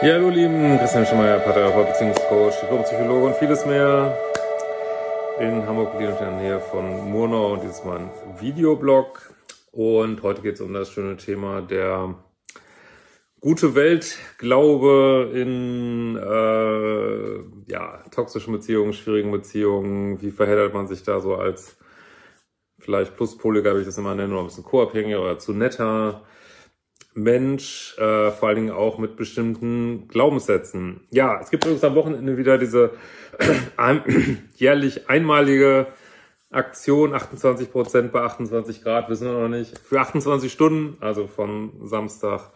Ja, hallo lieben, Christian Schemeier, Paartherapeut, Beziehungscoach, Diplompsychologe und vieles mehr in Hamburg, in der Nähe von Murnau und dieses Mal ein Videoblog. Und heute geht es um das schöne Thema der gute Weltglaube in äh, ja, toxischen Beziehungen, schwierigen Beziehungen. Wie verheddert man sich da so als vielleicht Pluspoliger, wie ich das immer nenne, oder ein bisschen co-abhängiger oder zu netter Mensch, äh, vor allen Dingen auch mit bestimmten Glaubenssätzen. Ja, es gibt übrigens am Wochenende wieder diese äh, jährlich einmalige Aktion, 28 Prozent bei 28 Grad, wissen wir noch nicht, für 28 Stunden, also von Samstag,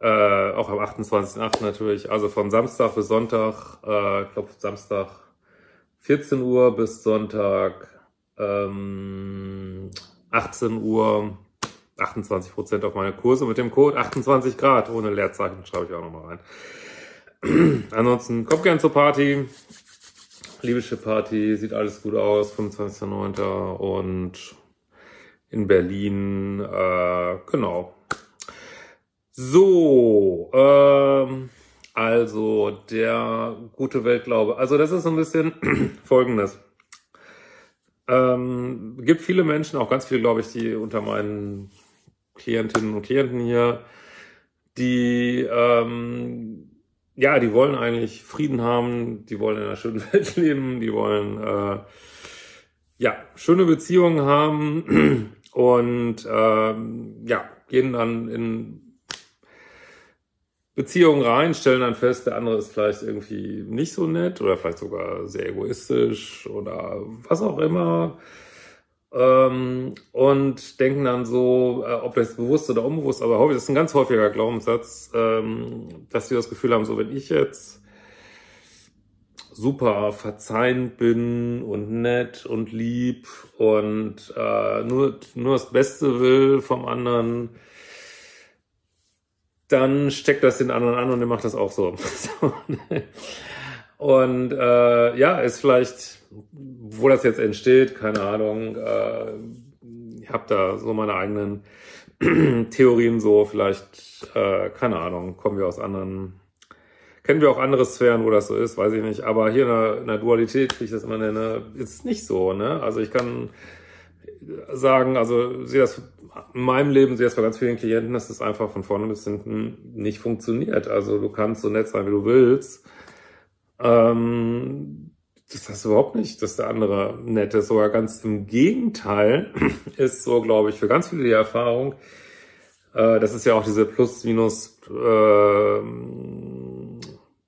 äh, auch am 28.8. natürlich, also von Samstag bis Sonntag, äh, ich glaube Samstag 14 Uhr bis Sonntag ähm, 18 Uhr 28 Prozent auf meine Kurse mit dem Code 28 Grad ohne Leerzeichen, schreibe ich auch nochmal rein. Ansonsten kommt gern zur Party. Libysche Party, sieht alles gut aus, 25.09. und in Berlin, äh, genau. So, ähm, also der gute Weltglaube. Also das ist so ein bisschen folgendes. Ähm, gibt viele Menschen, auch ganz viele, glaube ich, die unter meinen Klientinnen und Klienten hier, die ähm, ja, die wollen eigentlich Frieden haben, die wollen in einer schönen Welt leben, die wollen äh, ja schöne Beziehungen haben und ähm, ja gehen dann in Beziehungen rein, stellen dann fest, der andere ist vielleicht irgendwie nicht so nett oder vielleicht sogar sehr egoistisch oder was auch immer ähm, und denken dann so, äh, ob das bewusst oder unbewusst, aber häufig, das ist ein ganz häufiger Glaubenssatz, ähm, dass sie das Gefühl haben, so wenn ich jetzt super verzeihend bin und nett und lieb und äh, nur, nur das Beste will vom anderen, dann steckt das den anderen an und der macht das auch so. und äh, ja, ist vielleicht wo das jetzt entsteht, keine Ahnung. Äh, ich habe da so meine eigenen Theorien so, vielleicht, äh, keine Ahnung, kommen wir aus anderen, kennen wir auch andere Sphären, wo das so ist, weiß ich nicht. Aber hier in der, in der Dualität, wie ich das immer nenne, ist nicht so. Ne? Also ich kann sagen, also sehe das in meinem Leben, sehe das bei ganz vielen Klienten, dass das einfach von vorne bis hinten nicht funktioniert. Also du kannst so nett sein, wie du willst. Ähm, das heißt überhaupt nicht, dass der andere nett ist. Sogar ganz im Gegenteil ist so, glaube ich, für ganz viele die Erfahrung, äh, das ist ja auch diese Plus-Minus, äh,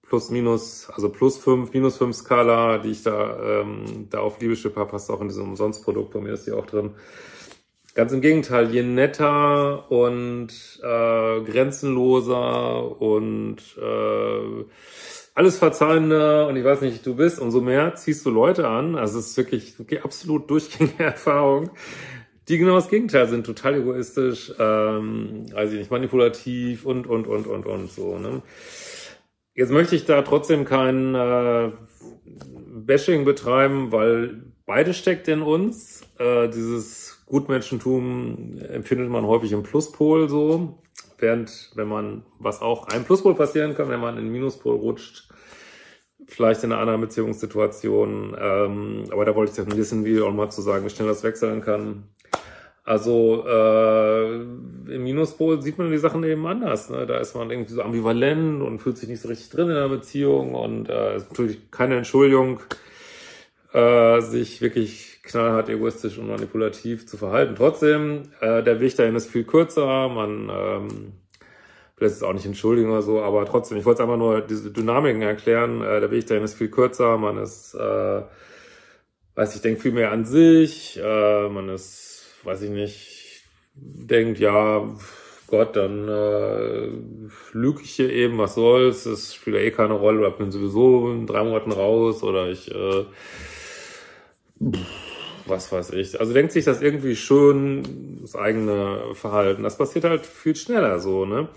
Plus-Minus, also Plus 5, Minus 5 Skala, die ich da, ähm, da auf Liebeschip habe, passt auch in diesem Umsonstprodukt, bei mir ist die auch drin. Ganz im Gegenteil, je netter und äh, grenzenloser und äh, alles verzeihender und ich weiß nicht, du bist, umso mehr ziehst du Leute an. Also es ist wirklich, wirklich absolut durchgängige Erfahrung, die genau das Gegenteil sind, total egoistisch, ähm, weiß ich nicht, manipulativ und, und, und, und, und so. Ne? Jetzt möchte ich da trotzdem kein äh, Bashing betreiben, weil beide steckt in uns. Äh, dieses Gutmenschentum empfindet man häufig im Pluspol so. Während, wenn man, was auch ein Pluspol passieren kann, wenn man in den Minuspol rutscht, vielleicht in einer anderen Beziehungssituation. Ähm, aber da wollte ich das ein bisschen wie auch mal zu sagen, wie schnell das wechseln kann. Also äh, im Minuspol sieht man die Sachen eben anders. Ne? Da ist man irgendwie so ambivalent und fühlt sich nicht so richtig drin in der Beziehung und äh, ist natürlich keine Entschuldigung, äh, sich wirklich knallhart egoistisch und manipulativ zu verhalten. Trotzdem, äh, der Weg dahin ist viel kürzer. Man ähm, will es auch nicht entschuldigen oder so, aber trotzdem, ich wollte einfach nur diese Dynamiken erklären. Äh, der Weg dahin ist viel kürzer, man ist, äh, weiß ich, denkt viel mehr an sich, äh, man ist, weiß ich nicht, denkt, ja, Gott, dann äh, lüge ich hier eben, was soll's, es spielt ja eh keine Rolle, oder bin sowieso in drei Monaten raus, oder ich, äh, was weiß ich. Also denkt sich das irgendwie schön, das eigene Verhalten. Das passiert halt viel schneller so, ne?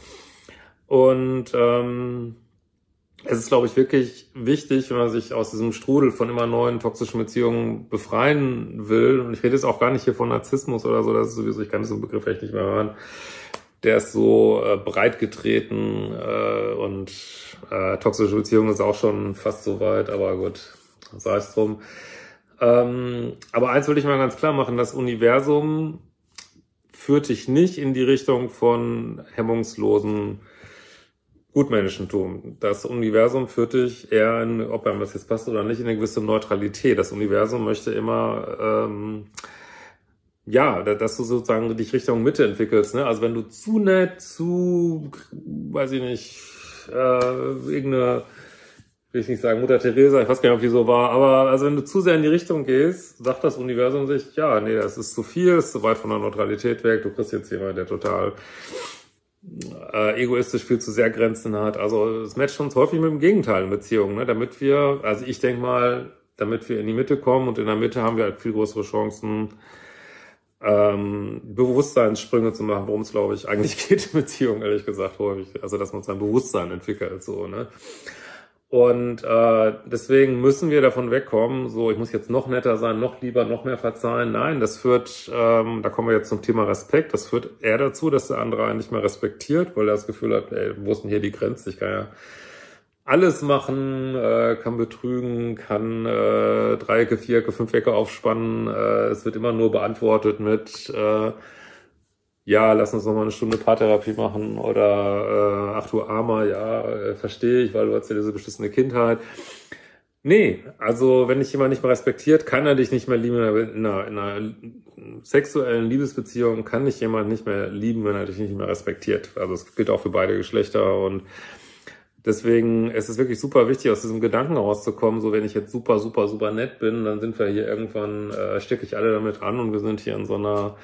Und ähm, es ist, glaube ich, wirklich wichtig, wenn man sich aus diesem Strudel von immer neuen toxischen Beziehungen befreien will. Und ich rede jetzt auch gar nicht hier von Narzissmus oder so, das ist sowieso, ich kann diesen Begriff echt nicht mehr hören. Der ist so äh, breit getreten äh, und äh, toxische Beziehungen ist auch schon fast so weit, aber gut, sei es drum. Ähm, aber eins will ich mal ganz klar machen, das Universum führt dich nicht in die Richtung von hemmungslosen Gutmenschentum. Das Universum führt dich eher in, ob einem das jetzt passt oder nicht, in eine gewisse Neutralität. Das Universum möchte immer, ähm, ja, dass du sozusagen dich Richtung Mitte entwickelst. Ne? Also wenn du zu nett, zu, weiß ich nicht, äh, irgendeine, will ich nicht sagen, Mutter Teresa, ich weiß gar nicht, ob die so war, aber also wenn du zu sehr in die Richtung gehst, sagt das Universum sich, ja, nee, das ist zu viel, ist zu weit von der Neutralität weg, du kriegst jetzt jemanden, der total äh, egoistisch viel zu sehr Grenzen hat. Also es matcht uns häufig mit dem Gegenteil in Beziehungen, ne? damit wir, also ich denke mal, damit wir in die Mitte kommen und in der Mitte haben wir halt viel größere Chancen, ähm, Bewusstseinssprünge zu machen, worum es, glaube ich, eigentlich geht in Beziehungen, ehrlich gesagt, häufig. Also dass man sein Bewusstsein entwickelt, so, ne? Und äh, deswegen müssen wir davon wegkommen, so ich muss jetzt noch netter sein, noch lieber, noch mehr verzeihen. Nein, das führt, ähm, da kommen wir jetzt zum Thema Respekt, das führt eher dazu, dass der andere einen nicht mehr respektiert, weil er das Gefühl hat, ey, wo ist denn hier die Grenze? Ich kann ja alles machen, äh, kann betrügen, kann äh, Dreiecke, Vierecke, Fünfecke aufspannen. Äh, es wird immer nur beantwortet mit äh, ja, lass uns noch mal eine Stunde Paartherapie machen oder äh, ach du Armer, ja, äh, verstehe ich, weil du hast ja diese beschissene Kindheit. Nee, also wenn dich jemand nicht mehr respektiert, kann er dich nicht mehr lieben. In einer, in einer sexuellen Liebesbeziehung kann dich jemand nicht mehr lieben, wenn er dich nicht mehr respektiert. Also es gilt auch für beide Geschlechter und Deswegen ist es wirklich super wichtig, aus diesem Gedanken rauszukommen, so wenn ich jetzt super, super, super nett bin, dann sind wir hier irgendwann, äh, stecke ich alle damit an und wir sind hier in so einer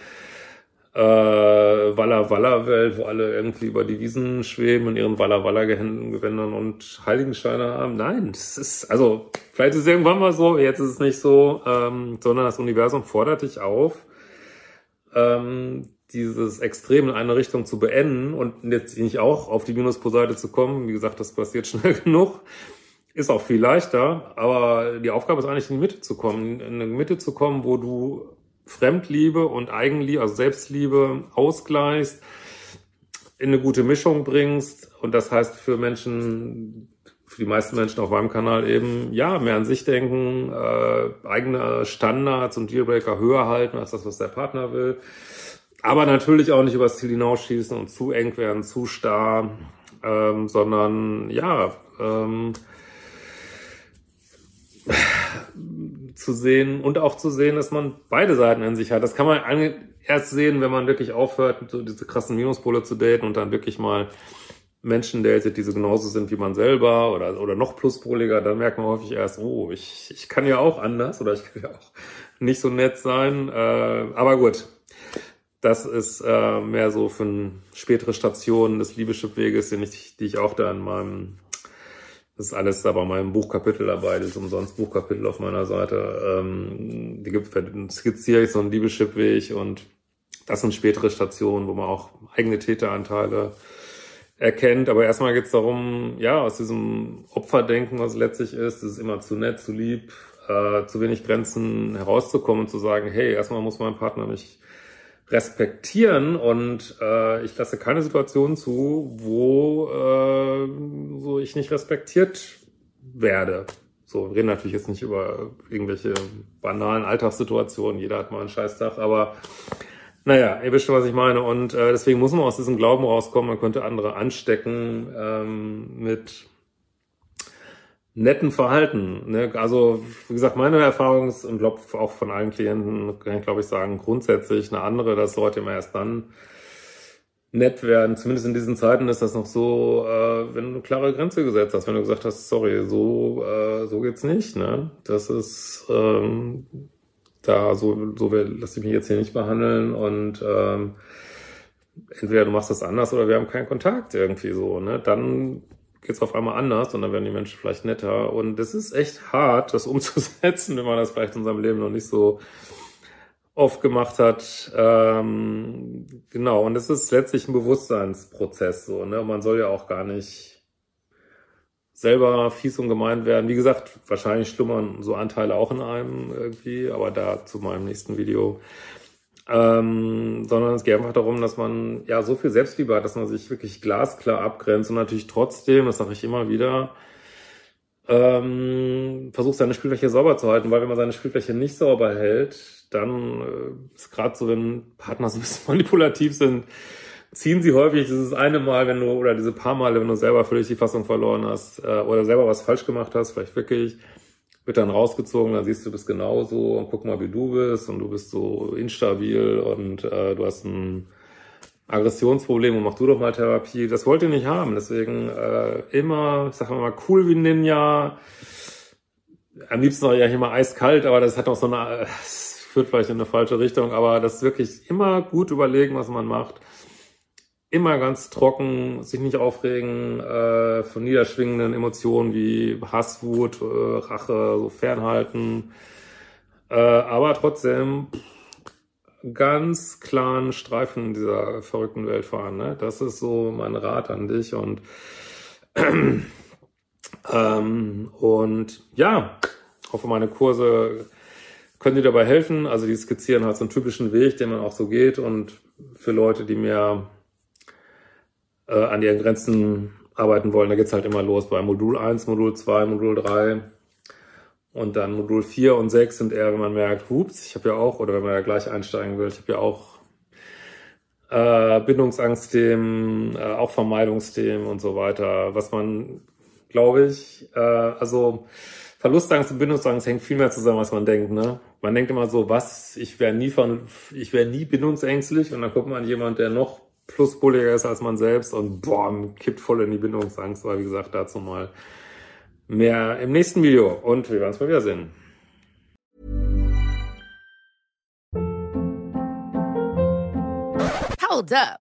äh, Walla Walla Welt, wo alle irgendwie über die Wiesen schweben in ihren Walla Walla Gewändern und Heiligenscheine haben. Nein, das ist, also, vielleicht ist es irgendwann mal so, jetzt ist es nicht so, ähm, sondern das Universum fordert dich auf, ähm, dieses Extrem in eine Richtung zu beenden und jetzt nicht auch auf die Minuspol-Seite zu kommen. Wie gesagt, das passiert schnell genug. Ist auch viel leichter, aber die Aufgabe ist eigentlich in die Mitte zu kommen. In die Mitte zu kommen, wo du Fremdliebe und Eigenliebe, also Selbstliebe ausgleichst, in eine gute Mischung bringst. Und das heißt für Menschen, für die meisten Menschen auf meinem Kanal eben, ja, mehr an sich denken, äh, eigene Standards und Dealbreaker höher halten als das, was der Partner will. Aber natürlich auch nicht übers Ziel hinausschießen und zu eng werden, zu starr, ähm, sondern ja, ähm, zu sehen und auch zu sehen, dass man beide Seiten in sich hat. Das kann man erst sehen, wenn man wirklich aufhört, so diese krassen Minuspole zu daten und dann wirklich mal Menschen datet, die so genauso sind wie man selber oder, oder noch pluspoliger, dann merkt man häufig erst, oh, ich, ich kann ja auch anders oder ich kann ja auch nicht so nett sein. Äh, aber gut, das ist äh, mehr so für spätere Stationen des Liebeschip-Weges, die ich, die ich auch da in meinem das ist alles da bei meinem Buchkapitel dabei, das ist umsonst Buchkapitel auf meiner Seite. Ähm, die gibt, skizziere ich so einen Liebeschip-Weg und das sind spätere Stationen, wo man auch eigene Täteranteile erkennt. Aber erstmal geht es darum, ja, aus diesem Opferdenken, was letztlich ist, es ist immer zu nett, zu lieb, äh, zu wenig Grenzen herauszukommen und zu sagen, hey, erstmal muss mein Partner mich respektieren und äh, ich lasse keine Situation zu, wo, äh, wo ich nicht respektiert werde. So, wir reden natürlich jetzt nicht über irgendwelche banalen Alltagssituationen, jeder hat mal einen Scheißtag, aber naja, ihr wisst schon, was ich meine. Und äh, deswegen muss man aus diesem Glauben rauskommen, man könnte andere anstecken ähm, mit netten Verhalten. Ne? Also, wie gesagt, meine Erfahrung ist und glaube auch von allen Klienten, kann ich glaube ich sagen, grundsätzlich eine andere, dass Leute immer erst dann nett werden. Zumindest in diesen Zeiten ist das noch so, äh, wenn du eine klare Grenze gesetzt hast, wenn du gesagt hast, sorry, so, äh, so geht's nicht, ne? Das ist ähm, da so, so lass ich mich jetzt hier nicht behandeln und ähm, entweder du machst das anders oder wir haben keinen Kontakt irgendwie so, ne? Dann geht's auf einmal anders und dann werden die Menschen vielleicht netter. Und es ist echt hart, das umzusetzen, wenn man das vielleicht in seinem Leben noch nicht so oft gemacht hat. Ähm, genau, und es ist letztlich ein Bewusstseinsprozess so, ne? Man soll ja auch gar nicht selber fies und gemein werden. Wie gesagt, wahrscheinlich schlummern so Anteile auch in einem irgendwie, aber da zu meinem nächsten Video. Ähm, sondern es geht einfach darum, dass man ja so viel Selbstliebe hat, dass man sich wirklich glasklar abgrenzt und natürlich trotzdem, das sage ich immer wieder, ähm, versucht seine Spielfläche sauber zu halten, weil wenn man seine Spielfläche nicht sauber hält, dann äh, ist gerade so, wenn Partner so ein bisschen manipulativ sind, ziehen sie häufig dieses eine Mal, wenn du, oder diese paar Male, wenn du selber völlig die Fassung verloren hast, äh, oder selber was falsch gemacht hast, vielleicht wirklich, wird dann rausgezogen, dann siehst du, du bist genauso und guck mal, wie du bist und du bist so instabil und äh, du hast ein Aggressionsproblem und mach du doch mal Therapie. Das wollt ihr nicht haben. Deswegen äh, immer, ich sag mal, cool wie Ninja. Am liebsten auch ja mal eiskalt, aber das hat auch so eine, das führt vielleicht in eine falsche Richtung, aber das wirklich immer gut überlegen, was man macht immer ganz trocken, sich nicht aufregen äh, von niederschwingenden Emotionen wie Hass, Wut, äh, Rache, so fernhalten. Äh, aber trotzdem ganz klaren Streifen in dieser verrückten Welt fahren. Ne? Das ist so mein Rat an dich und ähm, und ja, hoffe meine Kurse können dir dabei helfen. Also die skizzieren halt so einen typischen Weg, den man auch so geht und für Leute, die mehr äh, an ihren Grenzen arbeiten wollen, da geht's halt immer los bei Modul 1, Modul 2, Modul 3. Und dann Modul 4 und 6 sind eher, wenn man merkt, hups, ich habe ja auch, oder wenn man ja gleich einsteigen will, ich habe ja auch äh, Bindungsangstthemen, äh, auch Vermeidungsthemen und so weiter. Was man, glaube ich, äh, also Verlustangst und Bindungsangst hängt viel mehr zusammen, als man denkt. Ne? Man denkt immer so, was, ich wäre nie von, ich wäre nie bindungsängstlich und dann guckt man jemand, der noch plusbulliger ist als man selbst und boah, kippt voll in die Bindungsangst. Aber wie gesagt, dazu mal mehr im nächsten Video und wir werden es mal wiedersehen. Hold up.